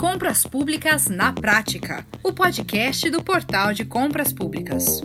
Compras Públicas na Prática, o podcast do Portal de Compras Públicas.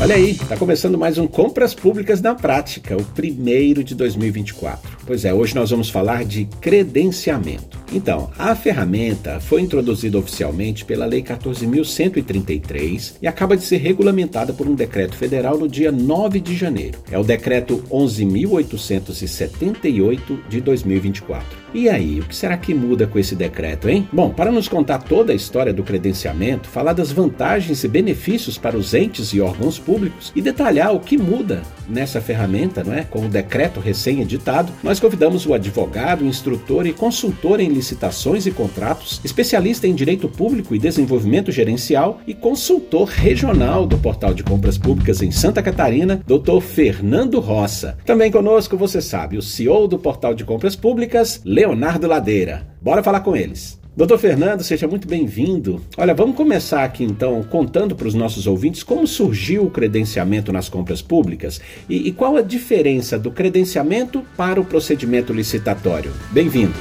Olha aí, está começando mais um Compras Públicas na Prática, o primeiro de 2024. Pois é, hoje nós vamos falar de credenciamento. Então, a ferramenta foi introduzida oficialmente pela Lei 14.133 e acaba de ser regulamentada por um decreto federal no dia 9 de janeiro. É o decreto 11.878 de 2024. E aí, o que será que muda com esse decreto, hein? Bom, para nos contar toda a história do credenciamento, falar das vantagens e benefícios para os entes e órgãos públicos e detalhar o que muda nessa ferramenta, não é? Com o decreto recém-editado, nós convidamos o advogado, instrutor e consultor em licitações e contratos, especialista em direito público e desenvolvimento gerencial e consultor regional do Portal de Compras Públicas em Santa Catarina, Dr. Fernando Roça. Também conosco, você sabe, o CEO do Portal de Compras Públicas, Leonardo Ladeira. Bora falar com eles. Doutor Fernando, seja muito bem-vindo. Olha, vamos começar aqui então contando para os nossos ouvintes como surgiu o credenciamento nas compras públicas e, e qual a diferença do credenciamento para o procedimento licitatório. Bem-vindo.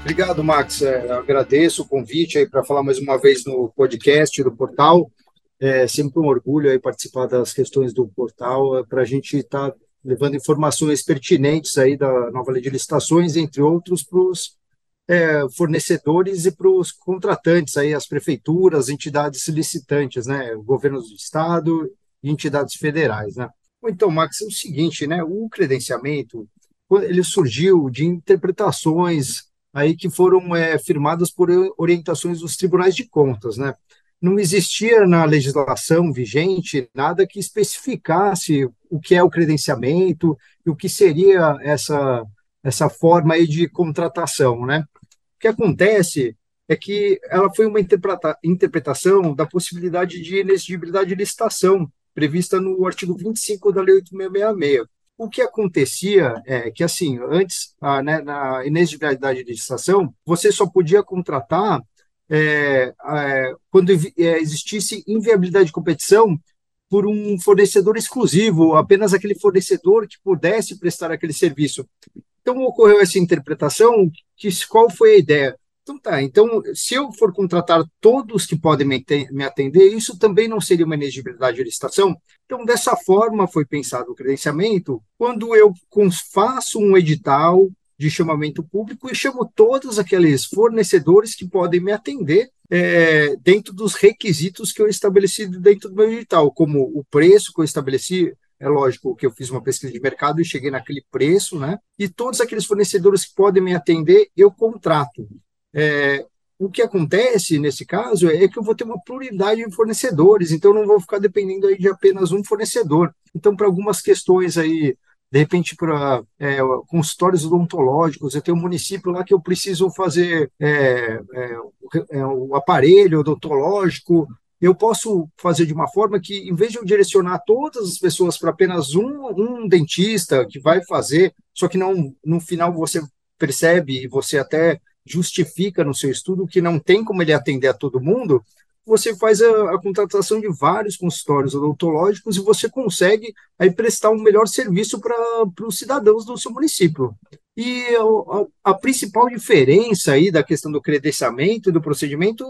Obrigado, Max. É, agradeço o convite para falar mais uma vez no podcast do portal. É sempre um orgulho aí participar das questões do portal é, para a gente estar tá levando informações pertinentes aí da nova lei de licitações, entre outros, para os é, fornecedores e para os contratantes, aí, as prefeituras, entidades licitantes, né, governos do estado e entidades federais. Né. Então, Max, é o seguinte, né, o credenciamento ele surgiu de interpretações aí que foram é, firmadas por orientações dos tribunais de contas, né? não existia na legislação vigente nada que especificasse o que é o credenciamento e o que seria essa, essa forma aí de contratação, né? O que acontece é que ela foi uma interpreta interpretação da possibilidade de inexigibilidade de licitação prevista no artigo 25 da Lei 8666. O que acontecia é que, assim, antes, a, né, na inexigibilidade de licitação, você só podia contratar é, é, quando é, existisse inviabilidade de competição por um fornecedor exclusivo, apenas aquele fornecedor que pudesse prestar aquele serviço. Então ocorreu essa interpretação, que qual foi a ideia? Então tá, então se eu for contratar todos que podem me atender, isso também não seria uma elegibilidade de licitação? Então dessa forma foi pensado o credenciamento, quando eu faço um edital, de chamamento público e chamo todos aqueles fornecedores que podem me atender é, dentro dos requisitos que eu estabeleci dentro do meu edital, como o preço que eu estabeleci, é lógico que eu fiz uma pesquisa de mercado e cheguei naquele preço, né? E todos aqueles fornecedores que podem me atender, eu contrato. É, o que acontece nesse caso é que eu vou ter uma pluralidade de fornecedores, então eu não vou ficar dependendo aí de apenas um fornecedor. Então, para algumas questões aí de repente para é, consultórios odontológicos, eu tenho um município lá que eu preciso fazer é, é, é, o aparelho odontológico, eu posso fazer de uma forma que, em vez de eu direcionar todas as pessoas para apenas um, um dentista que vai fazer, só que não no final você percebe e você até justifica no seu estudo que não tem como ele atender a todo mundo, você faz a, a, contratação de vários consultórios odontológicos e você consegue aí prestar um melhor serviço para os cidadãos do seu município. E a, a, principal diferença aí da questão do credenciamento do procedimento,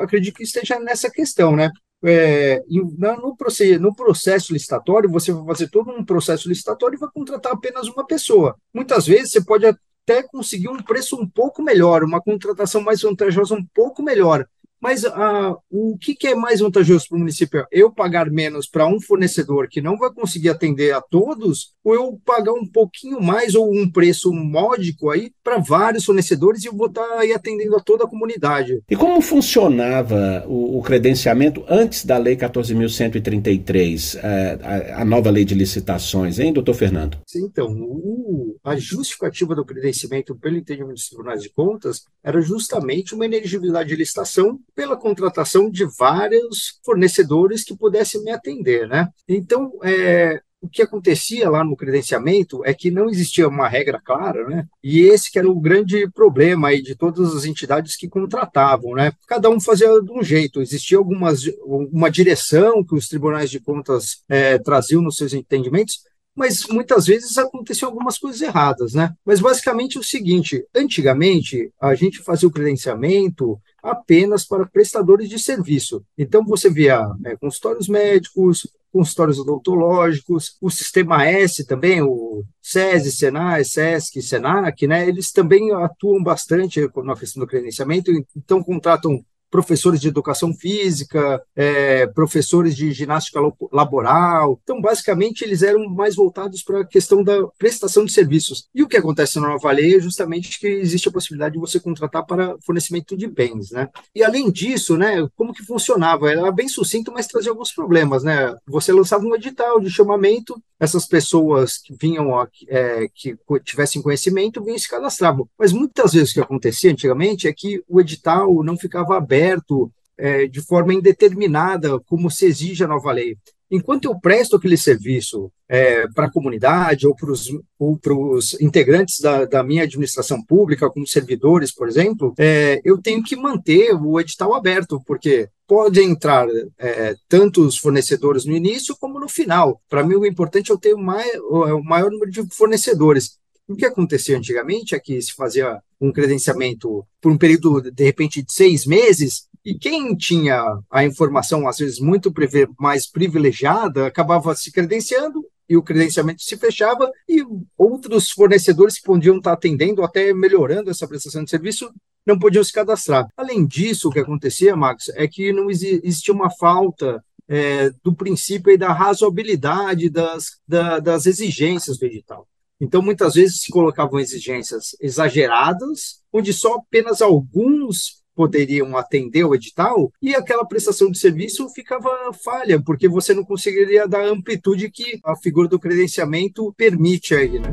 acredito que esteja nessa questão, né? É, no, no processo licitatório, você vai fazer todo um processo licitatório e vai contratar apenas uma pessoa. Muitas vezes você pode até conseguir um preço um pouco melhor, uma contratação mais vantajosa um pouco melhor, mas uh, o que, que, é mais vantajoso para o município? Eu pagar menos para um fornecedor que não vai conseguir atender a todos, ou eu pagar um pouquinho mais ou um preço módico aí para vários fornecedores e eu vou estar tá aí atendendo a toda a comunidade. E como funcionava o, o credenciamento antes da Lei 14.133, a, é, a, a, nova lei de licitações, hein, doutor Fernando? Sim, então, o, a justificativa do credenciamento pelo entendimento dos tribunais de contas era justamente uma ineligibilidade de licitação pela contratação de vários fornecedores que pudessem me atender, né? Então, é, o que acontecia lá no credenciamento é que não existia uma regra clara, né? E esse que era o grande problema aí de todas as entidades que contratavam, né? Cada um fazia de um jeito. Existia algumas uma direção que os tribunais de contas é, traziam nos seus entendimentos, mas muitas vezes aconteciam algumas coisas erradas, né? Mas basicamente é o seguinte: antigamente a gente fazia o credenciamento apenas para prestadores de serviço. Então você via é, consultórios médicos, consultórios odontológicos, o sistema S também, o SESI, Senai, SESC, SENAC, né, eles também atuam bastante na questão do credenciamento, então contratam professores de educação física, é, professores de ginástica laboral. Então, basicamente, eles eram mais voltados para a questão da prestação de serviços. E o que acontece na nova lei é justamente que existe a possibilidade de você contratar para fornecimento de bens, né? E além disso, né, como que funcionava? Era bem sucinto, mas trazia alguns problemas, né? Você lançava um edital de chamamento, essas pessoas que vinham, é, que tivessem conhecimento, vinham e se cadastravam. Mas muitas vezes o que acontecia antigamente é que o edital não ficava aberto é, de forma indeterminada, como se exige a nova lei. Enquanto eu presto aquele serviço é, para a comunidade ou para os integrantes da, da, minha administração pública, como servidores, por exemplo, é, eu tenho que manter o edital aberto, porque pode entrar é, tantos fornecedores no início como no final. Para mim, o importante é eu ter o, mais, o maior número de fornecedores. O que acontecia antigamente é que se fazia um credenciamento por um período, de repente, de seis meses, e quem tinha a informação, às vezes, muito mais privilegiada, acabava se credenciando e o credenciamento se fechava e outros fornecedores que podiam estar atendendo, até melhorando essa prestação de serviço, não podiam se cadastrar. Além disso, o que acontecia, Max, é que não existia uma falta é, do princípio e da razoabilidade das, da, das exigências do edital. Então, muitas vezes se colocavam exigências exageradas, onde só apenas alguns poderiam atender o edital e aquela prestação de serviço ficava falha, porque você não conseguiria dar a amplitude que a figura do credenciamento permite aí, né?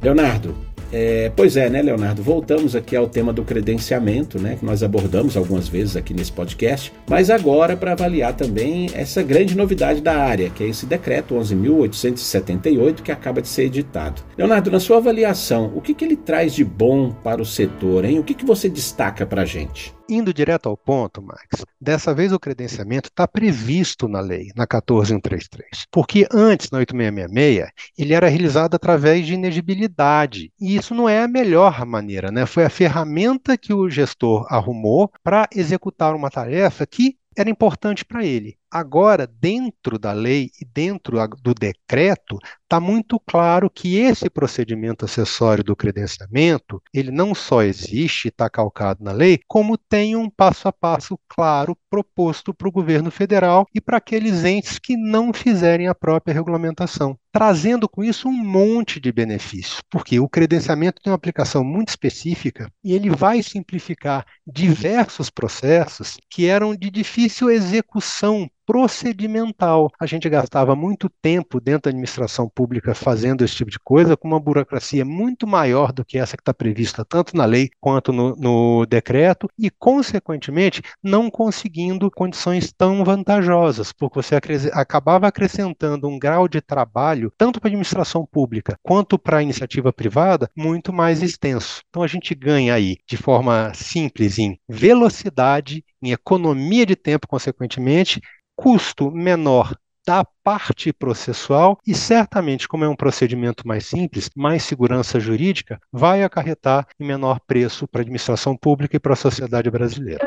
Leonardo, é, pois é, né, Leonardo? Voltamos aqui ao tema do credenciamento, né, que nós abordamos algumas vezes aqui nesse podcast, mas agora para avaliar também essa grande novidade da área, que é esse decreto 11.878 que acaba de ser editado. Leonardo, na sua avaliação, o que, que ele traz de bom para o setor, hein? O que, que você destaca para a gente? Indo direto ao ponto, Max, dessa vez o credenciamento está previsto na lei, na 14133, porque antes, na 8666, ele era realizado através de inegibilidade, e isso não é a melhor maneira, né? Foi a ferramenta que o gestor arrumou para executar uma tarefa que era importante para ele. Agora, dentro da lei e dentro do decreto, está muito claro que esse procedimento acessório do credenciamento, ele não só existe e está calcado na lei, como tem um passo a passo claro proposto para o governo federal e para aqueles entes que não fizerem a própria regulamentação, trazendo com isso um monte de benefícios, porque o credenciamento tem uma aplicação muito específica e ele vai simplificar diversos processos que eram de difícil execução procedimental. A gente gastava muito tempo dentro da administração pública fazendo esse tipo de coisa, com uma burocracia muito maior do que essa que está prevista tanto na lei quanto no, no decreto, e, consequentemente, não conseguindo condições tão vantajosas, porque você acabava acrescentando um grau de trabalho, tanto para a administração pública quanto para a iniciativa privada, muito mais extenso. Então, a gente ganha aí, de forma simples, em velocidade, em economia de tempo, consequentemente, custo menor da parte processual e certamente, como é um procedimento mais simples, mais segurança jurídica, vai acarretar em menor preço para a administração pública e para a sociedade brasileira.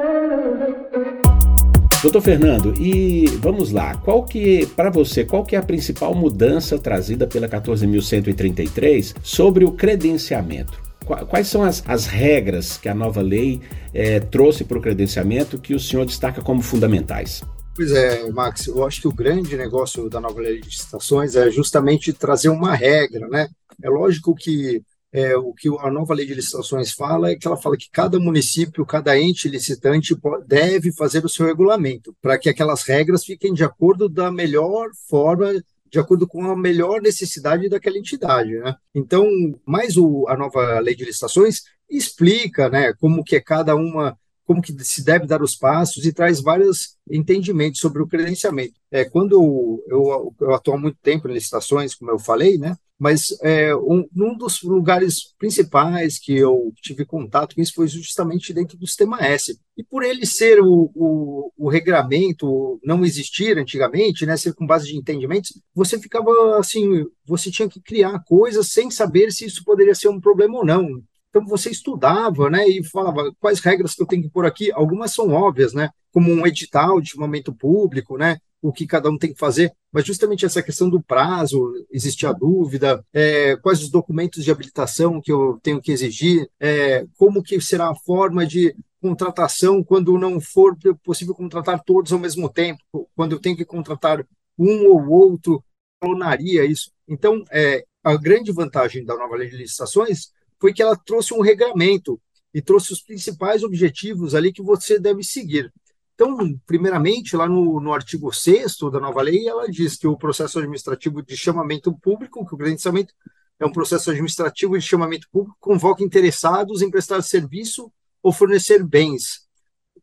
Doutor Fernando, e vamos lá, qual que, para você, qual que é a principal mudança trazida pela 14.133 sobre o credenciamento? Quais são as, as regras que a nova lei é, trouxe para o credenciamento que o senhor destaca como fundamentais? Pois é, Max, eu acho que o grande negócio da nova lei de licitações é justamente trazer uma regra, né? É lógico que é, o que a nova lei de licitações fala é que ela fala que cada município, cada ente licitante deve fazer o seu regulamento, para que aquelas regras fiquem de acordo da melhor forma, de acordo com a melhor necessidade daquela entidade, né? Então, mais o, a nova lei de licitações explica, né, como que é cada uma como que se deve dar os passos e traz vários entendimentos sobre o credenciamento. É, quando eu, eu atuo há muito tempo em licitações, como eu falei, né? Mas é, um, um dos lugares principais que eu tive contato com isso foi justamente dentro do sistema S. E por ele ser o, o, o regramento não existir antigamente, né, ser com base de entendimentos, você ficava assim, você tinha que criar coisas sem saber se isso poderia ser um problema ou não. Então você estudava, né, e falava quais regras que eu tenho que pôr aqui. Algumas são óbvias, né, como um edital de chamamento público, né, o que cada um tem que fazer, mas justamente essa questão do prazo, existia dúvida, é, quais os documentos de habilitação que eu tenho que exigir, é, como que será a forma de contratação quando não for possível contratar todos ao mesmo tempo, quando eu tenho que contratar um ou outro, clonaria isso. Então, é, a grande vantagem da nova lei de licitações foi que ela trouxe um regramento e trouxe os principais objetivos ali que você deve seguir. Então, primeiramente, lá no, no artigo 6 da nova lei, ela diz que o processo administrativo de chamamento público, que o credenciamento é um processo administrativo de chamamento público, convoca interessados em prestar serviço ou fornecer bens,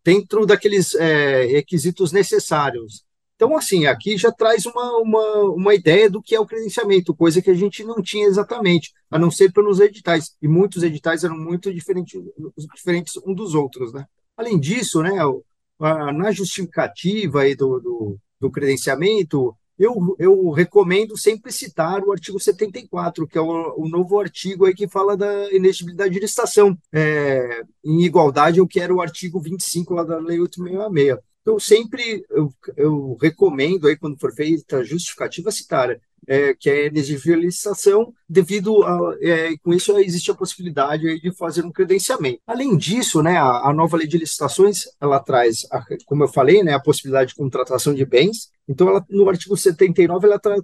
dentro daqueles é, requisitos necessários, então, assim, aqui já traz uma, uma, uma ideia do que é o credenciamento, coisa que a gente não tinha exatamente, a não ser pelos editais. E muitos editais eram muito diferentes, diferentes um dos outros, né? Além disso, né, na justificativa aí do, do, do credenciamento, eu, eu recomendo sempre citar o artigo 74, que é o, o novo artigo aí que fala da inexigibilidade de licitação. É, em igualdade, eu quero o artigo 25 lá da Lei 866. Então, sempre eu, eu recomendo, aí, quando for feita a justificativa, citar é, que é exigibilização, devido a, é, com isso existe a possibilidade de fazer um credenciamento. Além disso, né, a, a nova lei de licitações, ela traz, a, como eu falei, né, a possibilidade de contratação de bens, então ela, no artigo 79 ela, tra,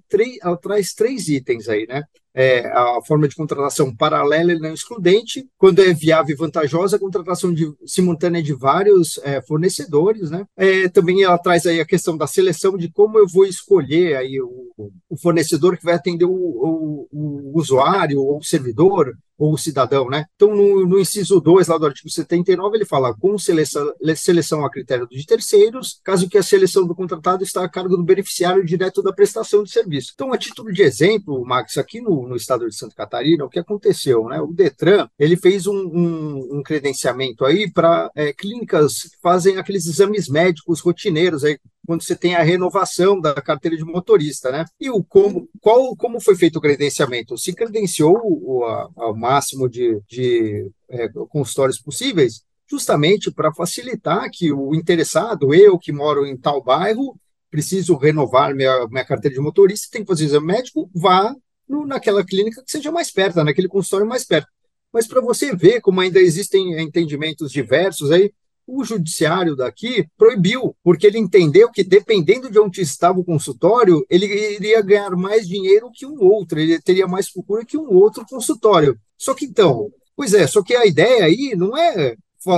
ela traz três itens aí, né, é, a forma de contratação paralela e não excludente, quando é viável e vantajosa, a contratação de, simultânea de vários é, fornecedores, né? É, também ela traz aí a questão da seleção de como eu vou escolher aí o, o fornecedor que vai atender o, o, o usuário ou o servidor, ou o cidadão, né? Então, no, no inciso 2 lá do artigo 79, ele fala com seleção, seleção a critério de terceiros, caso que a seleção do contratado está a cargo do beneficiário direto da prestação de serviço. Então, a título de exemplo, Max, aqui no, no estado de Santa Catarina, o que aconteceu, né? O Detran, ele fez um, um, um credenciamento aí para é, clínicas que fazem aqueles exames médicos rotineiros aí, quando você tem a renovação da carteira de motorista, né? E o como, qual, como foi feito o credenciamento? Se credenciou o, a, a máximo de, de é, consultórios possíveis, justamente para facilitar que o interessado, eu que moro em tal bairro, preciso renovar minha, minha carteira de motorista, tem que fazer exame médico, vá no, naquela clínica que seja mais perto, naquele consultório mais perto. Mas para você ver como ainda existem entendimentos diversos aí, o judiciário daqui proibiu, porque ele entendeu que dependendo de onde estava o consultório, ele iria ganhar mais dinheiro que um outro, ele teria mais procura que um outro consultório. Só que então, pois é, só que a ideia aí não é,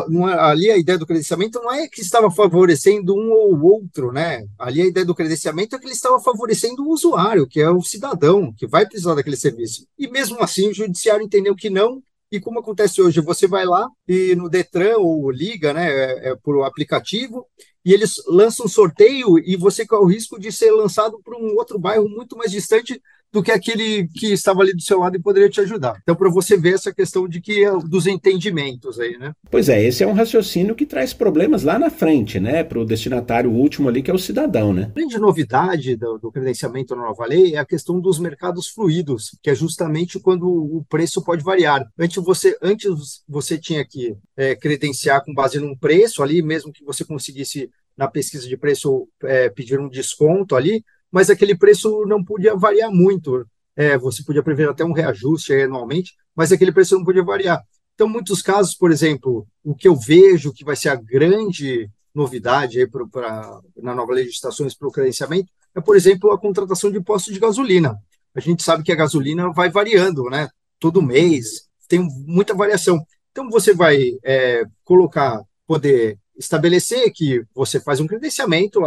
não é, ali a ideia do credenciamento não é que estava favorecendo um ou outro, né? Ali a ideia do credenciamento é que ele estava favorecendo o usuário, que é o cidadão, que vai precisar daquele serviço. E mesmo assim o judiciário entendeu que não, e como acontece hoje, você vai lá e no Detran ou liga, né, é, é por aplicativo, e eles lançam um sorteio e você corre o risco de ser lançado para um outro bairro muito mais distante do que aquele que estava ali do seu lado e poderia te ajudar. Então, para você ver essa questão de que é dos entendimentos aí, né? Pois é, esse é um raciocínio que traz problemas lá na frente, né? Para o destinatário último ali, que é o cidadão, né? A grande novidade do, do credenciamento na nova lei é a questão dos mercados fluidos, que é justamente quando o preço pode variar. Antes você, antes você tinha que é, credenciar com base num preço ali, mesmo que você conseguisse na pesquisa de preço é, pedir um desconto ali, mas aquele preço não podia variar muito. É, você podia prever até um reajuste anualmente, mas aquele preço não podia variar. Então, muitos casos, por exemplo, o que eu vejo que vai ser a grande novidade pra, pra, na nova estações para o credenciamento é, por exemplo, a contratação de postos de gasolina. A gente sabe que a gasolina vai variando, né? Todo mês, tem muita variação. Então, você vai é, colocar, poder estabelecer que você faz um credenciamento,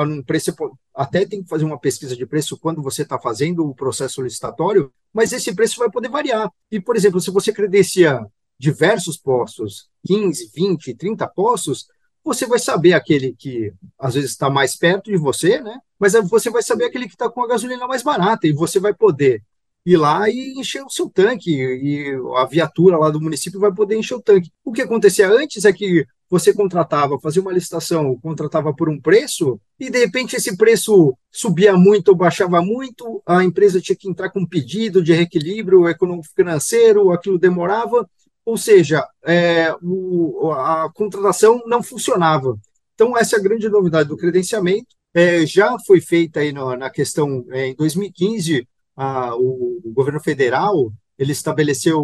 até tem que fazer uma pesquisa de preço quando você está fazendo o processo licitatório, mas esse preço vai poder variar. E, por exemplo, se você credencia diversos postos, 15, 20, 30 postos, você vai saber aquele que às vezes está mais perto de você, né? Mas você vai saber aquele que está com a gasolina mais barata e você vai poder ir lá e encher o seu tanque e a viatura lá do município vai poder encher o tanque. O que acontecia antes é que você contratava, fazia uma licitação, contratava por um preço e de repente esse preço subia muito ou baixava muito, a empresa tinha que entrar com um pedido de reequilíbrio econômico financeiro, aquilo demorava ou seja, é, o, a contratação não funcionava. Então, essa é a grande novidade do credenciamento. É, já foi feita aí no, na questão, é, em 2015, a, o, o, governo federal ele estabeleceu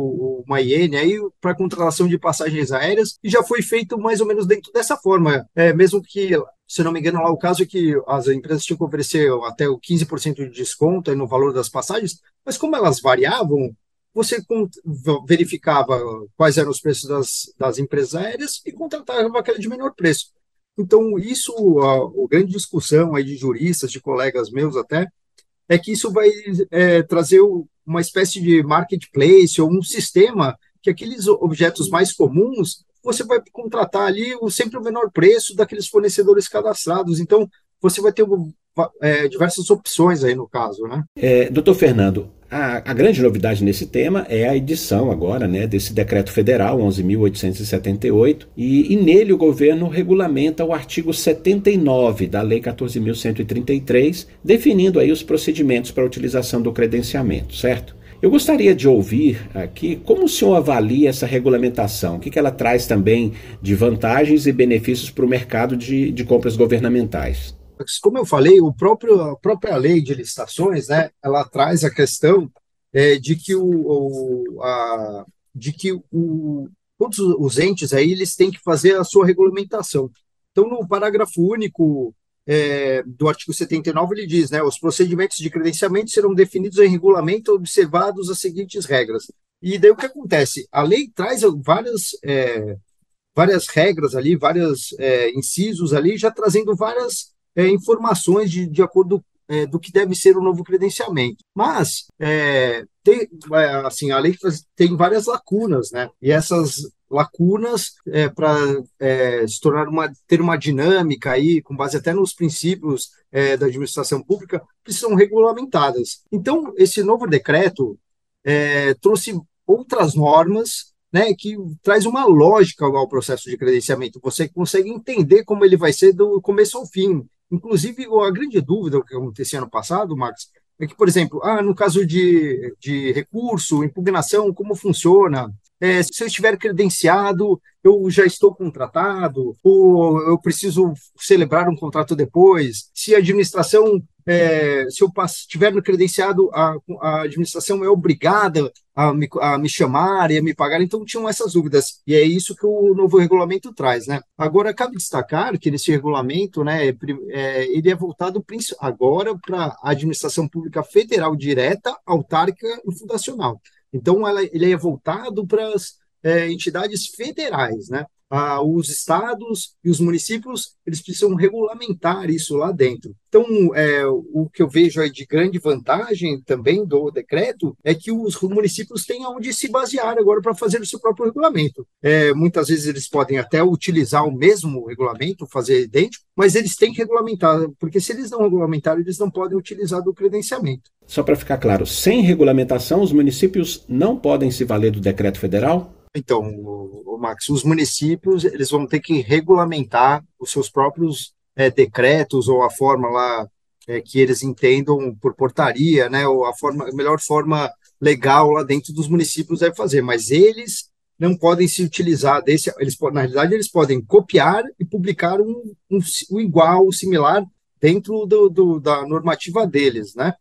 uma IN aí para contratação de passagens aéreas e já foi feito mais ou menos dentro dessa forma, é, mesmo que se não me engano, lá o caso é que as empresas tinham que oferecer até o 15% de desconto no valor das passagens, mas como elas variavam, você verificava quais eram os preços das, das empresas aéreas e contratava aquela de menor preço. Então, isso, a, a grande discussão aí de juristas, de colegas meus até, é que isso vai é, trazer uma espécie de marketplace ou um sistema que aqueles objetos mais comuns você vai contratar ali sempre o menor preço daqueles fornecedores cadastrados. Então, você vai ter é, diversas opções aí no caso, né? É, doutor Fernando, a, a, grande novidade nesse tema é a edição agora né, desse decreto federal 11.878 e, e nele o governo regulamenta o artigo 79 da Lei 14.133, definindo aí os procedimentos para a utilização do credenciamento, certo? Eu gostaria de ouvir aqui como o senhor avalia essa regulamentação, o que, que ela traz também de vantagens e benefícios para o mercado de, de compras governamentais como eu falei, o próprio, a própria lei de licitações, né, ela traz a questão é, de que, o, o a, de que o, todos os entes aí eles têm que fazer a sua regulamentação. Então, no parágrafo único é, do artigo 79, ele diz, né, os procedimentos de credenciamento serão definidos em regulamento observados as seguintes regras. E daí o que acontece? A lei traz várias, é, várias regras ali, vários é, incisos ali, já trazendo várias é, informações de, de acordo é, do que deve ser o novo credenciamento. Mas é, tem, é, assim, a lei tem várias lacunas, né? E essas lacunas é, para é, se tornar uma ter uma dinâmica aí com base até nos princípios é, da administração pública precisam regulamentadas. Então esse novo decreto é, trouxe outras normas né, que traz uma lógica ao processo de credenciamento. Você consegue entender como ele vai ser do começo ao fim. Inclusive, a grande dúvida que acontecia no passado, Marcos, é que, por exemplo, ah, no caso de, de recurso, impugnação, como funciona? É, se eu estiver credenciado, eu já estou contratado, ou eu preciso celebrar um contrato depois. Se a administração, é, se eu estiver no credenciado, a, a, administração é obrigada a me, a me chamar e a me pagar. Então, tinham essas dúvidas. E é isso que o novo regulamento traz. Né? Agora, cabe destacar que nesse regulamento, né, é, ele é voltado agora para a administração pública federal direta, autárquica e fundacional. Então, ela, ele é voltado para as é, entidades federais, né? Ah, os estados e os municípios eles precisam regulamentar isso lá dentro. Então, é, o que eu vejo aí de grande vantagem também do decreto é que os municípios têm onde se basear agora para fazer o seu próprio regulamento. É, muitas vezes eles podem até utilizar o mesmo regulamento, fazer idêntico, mas eles têm que regulamentar, porque se eles não regulamentarem, eles não podem utilizar do credenciamento. Só para ficar claro, sem regulamentação, os municípios não podem se valer do decreto federal? Então, o, Max, os municípios eles vão ter que regulamentar os seus próprios é, decretos ou a forma lá é, que eles entendam por portaria, né, ou a forma, a melhor forma legal lá dentro dos municípios deve fazer, mas eles não podem se utilizar desse, eles na realidade eles podem copiar e publicar um, um, um igual, similar dentro do, do, da normativa deles, né?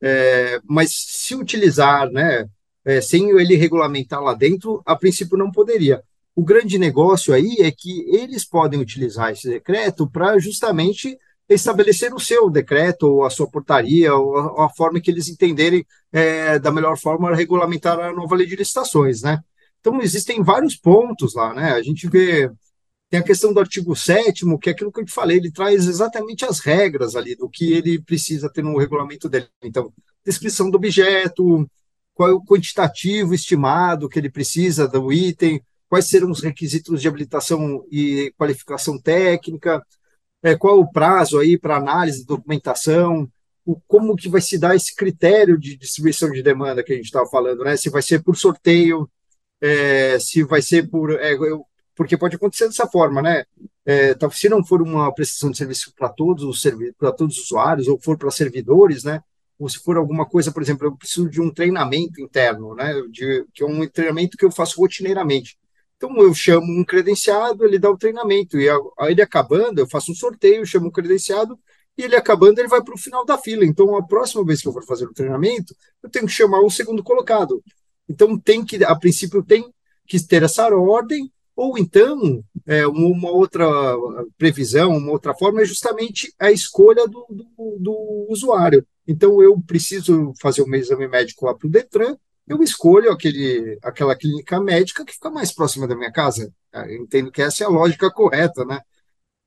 É, mas se utilizar, né, é, sem ele regulamentar lá dentro, a princípio não poderia. O grande negócio aí é que eles podem utilizar esse decreto para justamente estabelecer o seu decreto, ou a sua portaria, ou a, a forma que eles entenderem é, da melhor forma regulamentar a nova lei de licitações, né? Então, existem vários pontos lá, né? A gente vê, tem a questão do artigo 7 que é aquilo que eu te falei, ele traz exatamente as regras ali do que ele precisa ter no regulamento dele. Então, descrição do objeto, qual é o quantitativo estimado que ele precisa do item, quais serão os requisitos de habilitação e qualificação técnica, é, qual é o prazo aí para análise de documentação, o, como que vai se dar esse critério de distribuição de demanda que a gente estava falando, né? Se vai ser por sorteio, é, se vai ser por. É, eu, porque pode acontecer dessa forma, né? É, se não for uma prestação de serviço para todos os para todos os usuários ou for para servidores, né? Ou se for alguma coisa, por exemplo, eu preciso de um treinamento interno, né? De, que é um treinamento que eu faço rotineiramente. Então eu chamo um credenciado, ele dá o treinamento e aí ele acabando, eu faço um sorteio, chamo um credenciado e ele acabando, ele vai para o final da fila. Então, a próxima vez que eu for fazer o treinamento, eu tenho que chamar o segundo colocado. Então, tem que, a princípio, tem que ter essa ordem, ou então, é, uma outra previsão, uma outra forma, é justamente a escolha do, do, do usuário. Então, eu preciso fazer o meu exame médico lá para o Detran, eu escolho aquele, aquela clínica médica que fica mais próxima da minha casa. Eu entendo que essa é a lógica correta, né?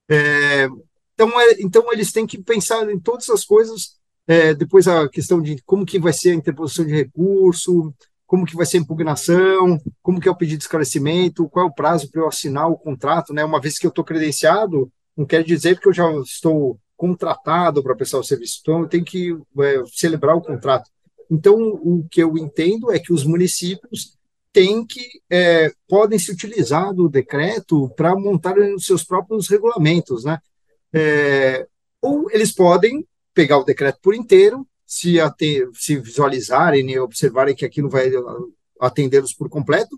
É, então, é, então eles têm que pensar em todas as coisas. É, depois a questão de como que vai ser a interposição de recurso, como que vai ser a impugnação, como que é o pedido de esclarecimento, qual é o prazo para eu assinar o contrato, né? Uma vez que eu estou credenciado, não quer dizer que eu já estou contratado para prestar o serviço, então tenho que é, celebrar o contrato. Então, o que eu entendo é que os municípios têm que é, podem se utilizar do decreto para montar os seus próprios regulamentos, né? É, ou eles podem pegar o decreto por inteiro, se, se visualizarem e observarem que aquilo vai atendê-los por completo,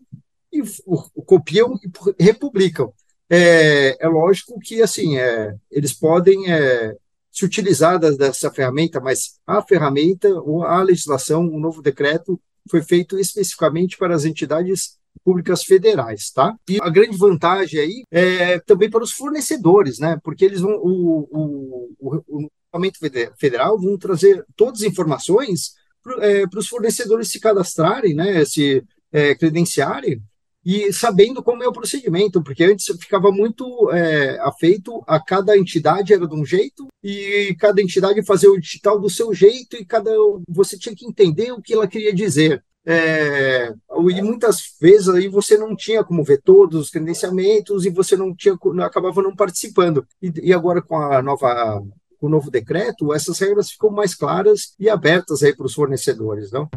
e o, copiam e republicam. É, é, lógico que assim é, eles podem é, se utilizar dessa ferramenta, mas a ferramenta a legislação, o novo decreto foi feito especificamente para as entidades públicas federais, tá? E a grande vantagem aí é também para os fornecedores, né? Porque eles vão, o, o, o, o Parlamento Federal vão trazer todas as informações para é, os fornecedores se cadastrarem, né? Se é, credenciarem e sabendo como é o procedimento, porque antes ficava muito é, afeito a cada entidade era de um jeito e cada entidade fazia o digital do seu jeito e cada você tinha que entender o que ela queria dizer. É, e muitas vezes aí você não tinha como ver todos os credenciamentos e você não tinha acabava não participando. E, e agora com a nova com o novo decreto, essas regras ficam mais claras e abertas aí para os fornecedores, não?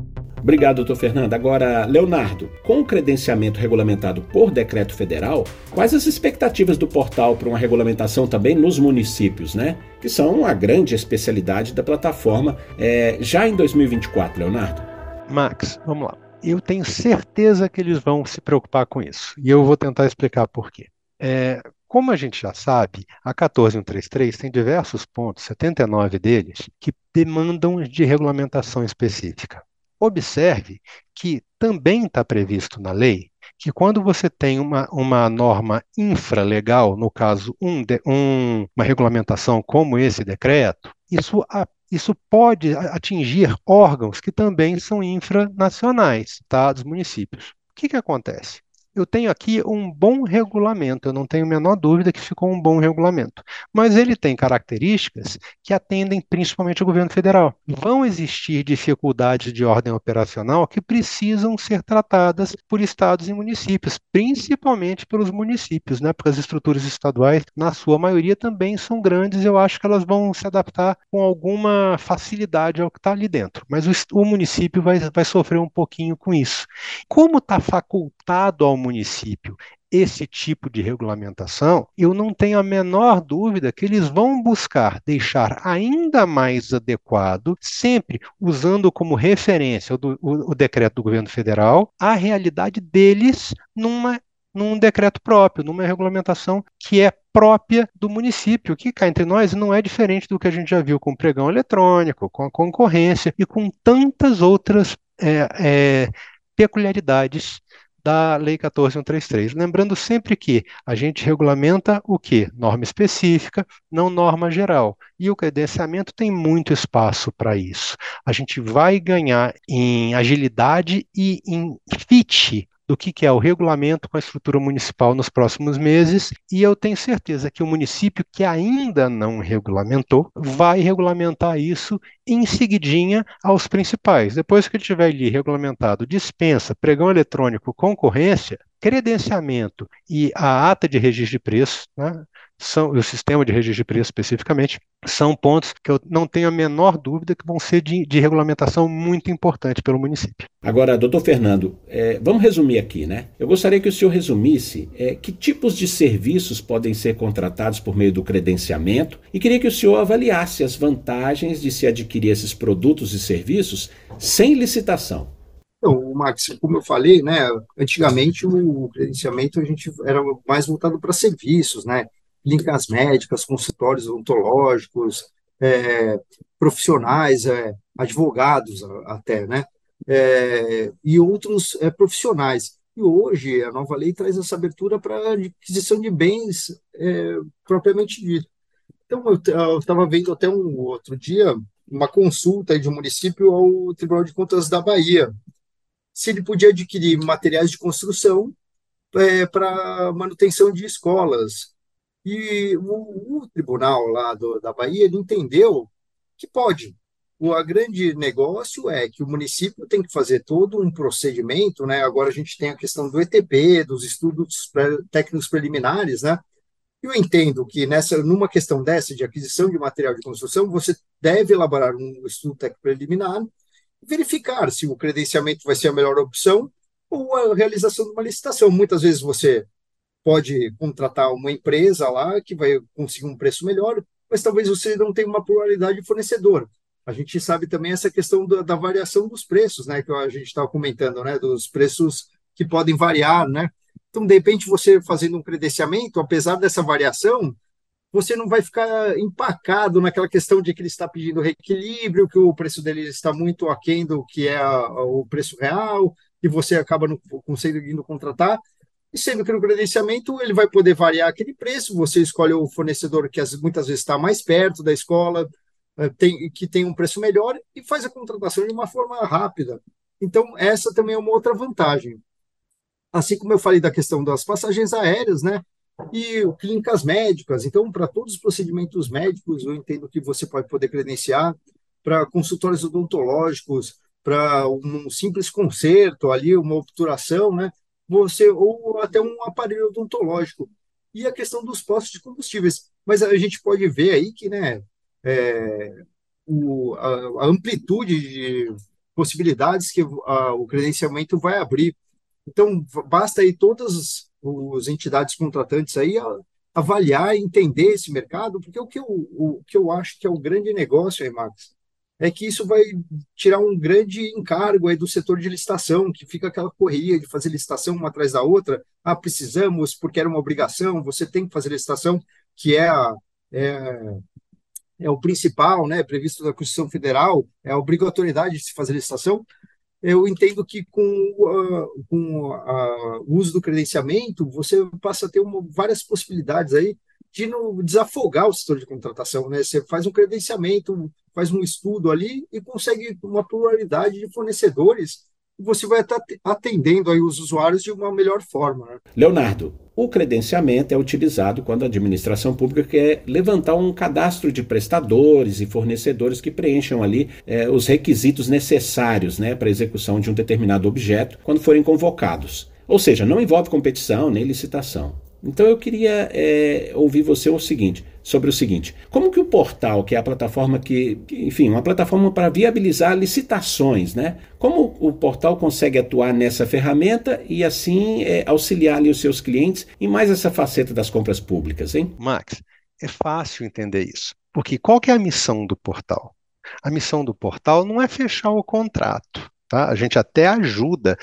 Obrigado, doutor Fernando. Agora, Leonardo, com o credenciamento regulamentado por decreto federal, quais as expectativas do portal para uma regulamentação também nos municípios, né? Que são a grande especialidade da plataforma é, já em 2024, Leonardo? Max, vamos lá. Eu tenho certeza que eles vão se preocupar com isso. E eu vou tentar explicar por quê. É, como a gente já sabe, a 14133 tem diversos pontos, 79 deles, que demandam de regulamentação específica. Observe que também está previsto na lei que quando você tem uma, uma norma infralegal, no caso, um, um, uma regulamentação como esse decreto, isso a, isso pode atingir órgãos que também são infranacionais, tá, dos municípios. O que, que acontece? Eu tenho aqui um bom regulamento, eu não tenho a menor dúvida que ficou um bom regulamento. Mas ele tem características que atendem principalmente ao governo federal. Vão existir dificuldades de ordem operacional que precisam ser tratadas por estados e municípios, principalmente pelos municípios, né? porque as estruturas estaduais, na sua maioria, também são grandes eu acho que elas vão se adaptar com alguma facilidade ao que está ali dentro. Mas o, o município vai, vai sofrer um pouquinho com isso. Como está facultado ao município esse tipo de regulamentação, eu não tenho a menor dúvida que eles vão buscar deixar ainda mais adequado, sempre usando como referência o, o, o decreto do governo federal, a realidade deles numa num decreto próprio, numa regulamentação que é própria do município, que cá entre nós não é diferente do que a gente já viu com o pregão eletrônico, com a concorrência e com tantas outras é, é, peculiaridades da Lei 14133. Lembrando sempre que a gente regulamenta o que? Norma específica, não norma geral. E o credenciamento tem muito espaço para isso. A gente vai ganhar em agilidade e em fit do que, é o regulamento com a estrutura municipal nos próximos meses, e eu tenho certeza que o município que ainda não regulamentou vai regulamentar isso em seguidinha aos principais. Depois que ele tiver ali regulamentado dispensa, pregão eletrônico, concorrência, credenciamento e a ata de registro de preço, né, são, o sistema de registro de preço especificamente, são pontos que eu não tenho a menor dúvida que vão ser de, de regulamentação muito importante pelo município. Agora, doutor Fernando, é, vamos resumir aqui, né? Eu gostaria que o senhor resumisse é, que tipos de serviços podem ser contratados por meio do credenciamento e queria que o senhor avaliasse as vantagens de se adquirir esses produtos e serviços sem licitação. Então, Max, como eu falei, né, antigamente o credenciamento a gente era mais voltado para serviços, né, clínicas médicas, consultórios odontológicos, é, profissionais, é, advogados até, né? É, e outros é, profissionais. E hoje a nova lei traz essa abertura para aquisição de bens é, propriamente dito. Então, eu estava vendo até um outro dia uma consulta de um município ao Tribunal de Contas da Bahia, se ele podia adquirir materiais de construção é, para manutenção de escolas, e o, o tribunal lá do, da Bahia ele entendeu que pode. O a grande negócio é que o município tem que fazer todo um procedimento, né? Agora a gente tem a questão do ETP, dos estudos técnicos preliminares, né? Eu entendo que nessa, numa questão dessa de aquisição de material de construção, você deve elaborar um estudo técnico preliminar verificar se o credenciamento vai ser a melhor opção ou a realização de uma licitação. Muitas vezes você pode contratar uma empresa lá que vai conseguir um preço melhor, mas talvez você não tenha uma pluralidade de fornecedor. A gente sabe também essa questão da, da variação dos preços, né, que a gente estava comentando, né, dos preços que podem variar, né? Então, de repente, você fazendo um credenciamento, apesar dessa variação, você não vai ficar empacado naquela questão de que ele está pedindo reequilíbrio, que o preço dele está muito aquém do que é a, o preço real, e você acaba não conseguindo contratar. E sendo que no credenciamento ele vai poder variar aquele preço, você escolhe o fornecedor que muitas vezes está mais perto da escola, eh, tem, que tem um preço melhor e faz a contratação de uma forma rápida. Então, essa também é uma outra vantagem. Assim como eu falei da questão das passagens aéreas, né? E clínicas médicas. Então, para todos os procedimentos médicos, eu entendo que você pode poder credenciar para consultórios odontológicos, para um simples conserto ali, uma obturação, né? Você ou até um aparelho odontológico. E a questão dos postos de combustíveis. Mas a gente pode ver aí que né, é, o, a, a, amplitude de possibilidades que a, o credenciamento vai abrir. Então, basta aí todas as entidades contratantes aí avaliar e entender esse mercado, porque o que eu, o que eu acho que é o grande negócio aí, Max, é que isso vai tirar um grande encargo aí do setor de licitação, que fica aquela correria de fazer licitação uma atrás da outra. Ah, precisamos, porque era uma obrigação, você tem que fazer licitação, que é, a, é, é o principal, né, previsto na Constituição Federal, é a obrigatoriedade de se fazer licitação. Eu entendo que com, uh, com uh, o uso do credenciamento, você passa a ter uma, várias possibilidades aí de não desafogar o setor de contratação, né? Você faz um credenciamento, faz um estudo ali e consegue uma pluralidade de fornecedores você vai estar atendendo aí os usuários de uma melhor forma. Né? Leonardo, o credenciamento é utilizado quando a administração pública quer levantar um cadastro de prestadores e fornecedores que preencham ali é, os requisitos necessários né, para a execução de um determinado objeto quando forem convocados. Ou seja, não envolve competição nem licitação. Então eu queria é, ouvir você o seguinte, sobre o seguinte: como que o portal, que é a plataforma que, enfim, uma plataforma para viabilizar licitações, né? Como o portal consegue atuar nessa ferramenta e assim é, auxiliar ali os seus clientes em mais essa faceta das compras públicas, hein? Max, é fácil entender isso, porque qual que é a missão do portal? A missão do portal não é fechar o contrato. Tá? A gente até ajuda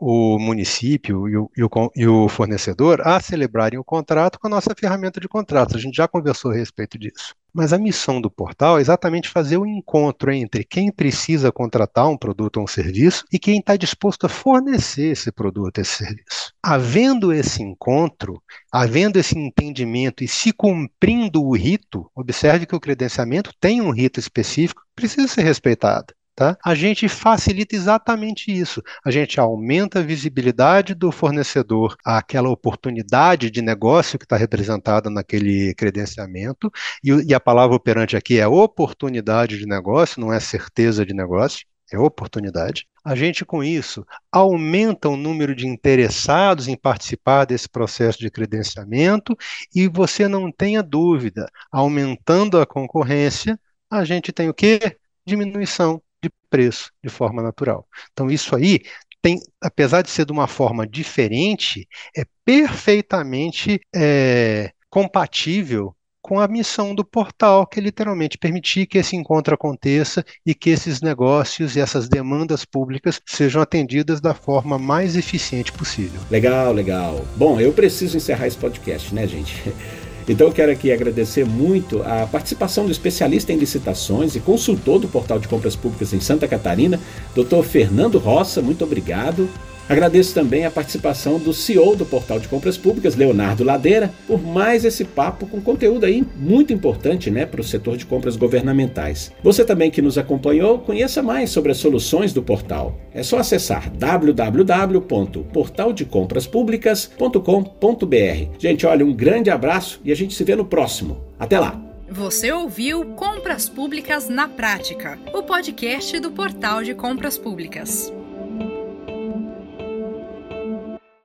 o município e o, e, o, e o, fornecedor a celebrarem o contrato com a nossa ferramenta de contratos. A gente já conversou a respeito disso. Mas a missão do portal é exatamente fazer o encontro entre quem precisa contratar um produto ou um serviço e quem está disposto a fornecer esse produto, esse serviço. Havendo esse encontro, havendo esse entendimento e se cumprindo o rito, observe que o credenciamento tem um rito específico que precisa ser respeitado. Tá? A gente facilita exatamente isso. A gente aumenta a visibilidade do fornecedor àquela oportunidade de negócio que está representada naquele credenciamento, e, e, a palavra operante aqui é oportunidade de negócio, não é certeza de negócio. é oportunidade. A gente, com isso, aumenta o número de interessados em participar desse processo de credenciamento e você não tenha dúvida, aumentando a concorrência, a gente tem o quê? Diminuição preço de forma natural. Então, isso aí tem, apesar de ser de uma forma diferente, é perfeitamente é, compatível com a missão do portal, que é literalmente permitir que esse encontro aconteça e que esses negócios e essas demandas públicas sejam atendidas da forma mais eficiente possível. Legal, legal. Bom, eu preciso encerrar esse podcast, né, gente? Então eu quero aqui agradecer muito a participação do especialista em licitações e consultor do Portal de Compras Públicas em Santa Catarina, Dr. Fernando Roça. Muito obrigado. Agradeço também a participação do CEO do Portal de Compras Públicas, Leonardo Ladeira, por mais esse papo com conteúdo aí muito importante né, para o setor de compras governamentais. Você também que nos acompanhou, conheça mais sobre as soluções do portal. É só acessar www.portaldecompraspublicas.com.br. Gente, olha, um grande abraço e a gente se vê no próximo. Até lá! Você ouviu Compras Públicas na Prática, o podcast do Portal de Compras Públicas.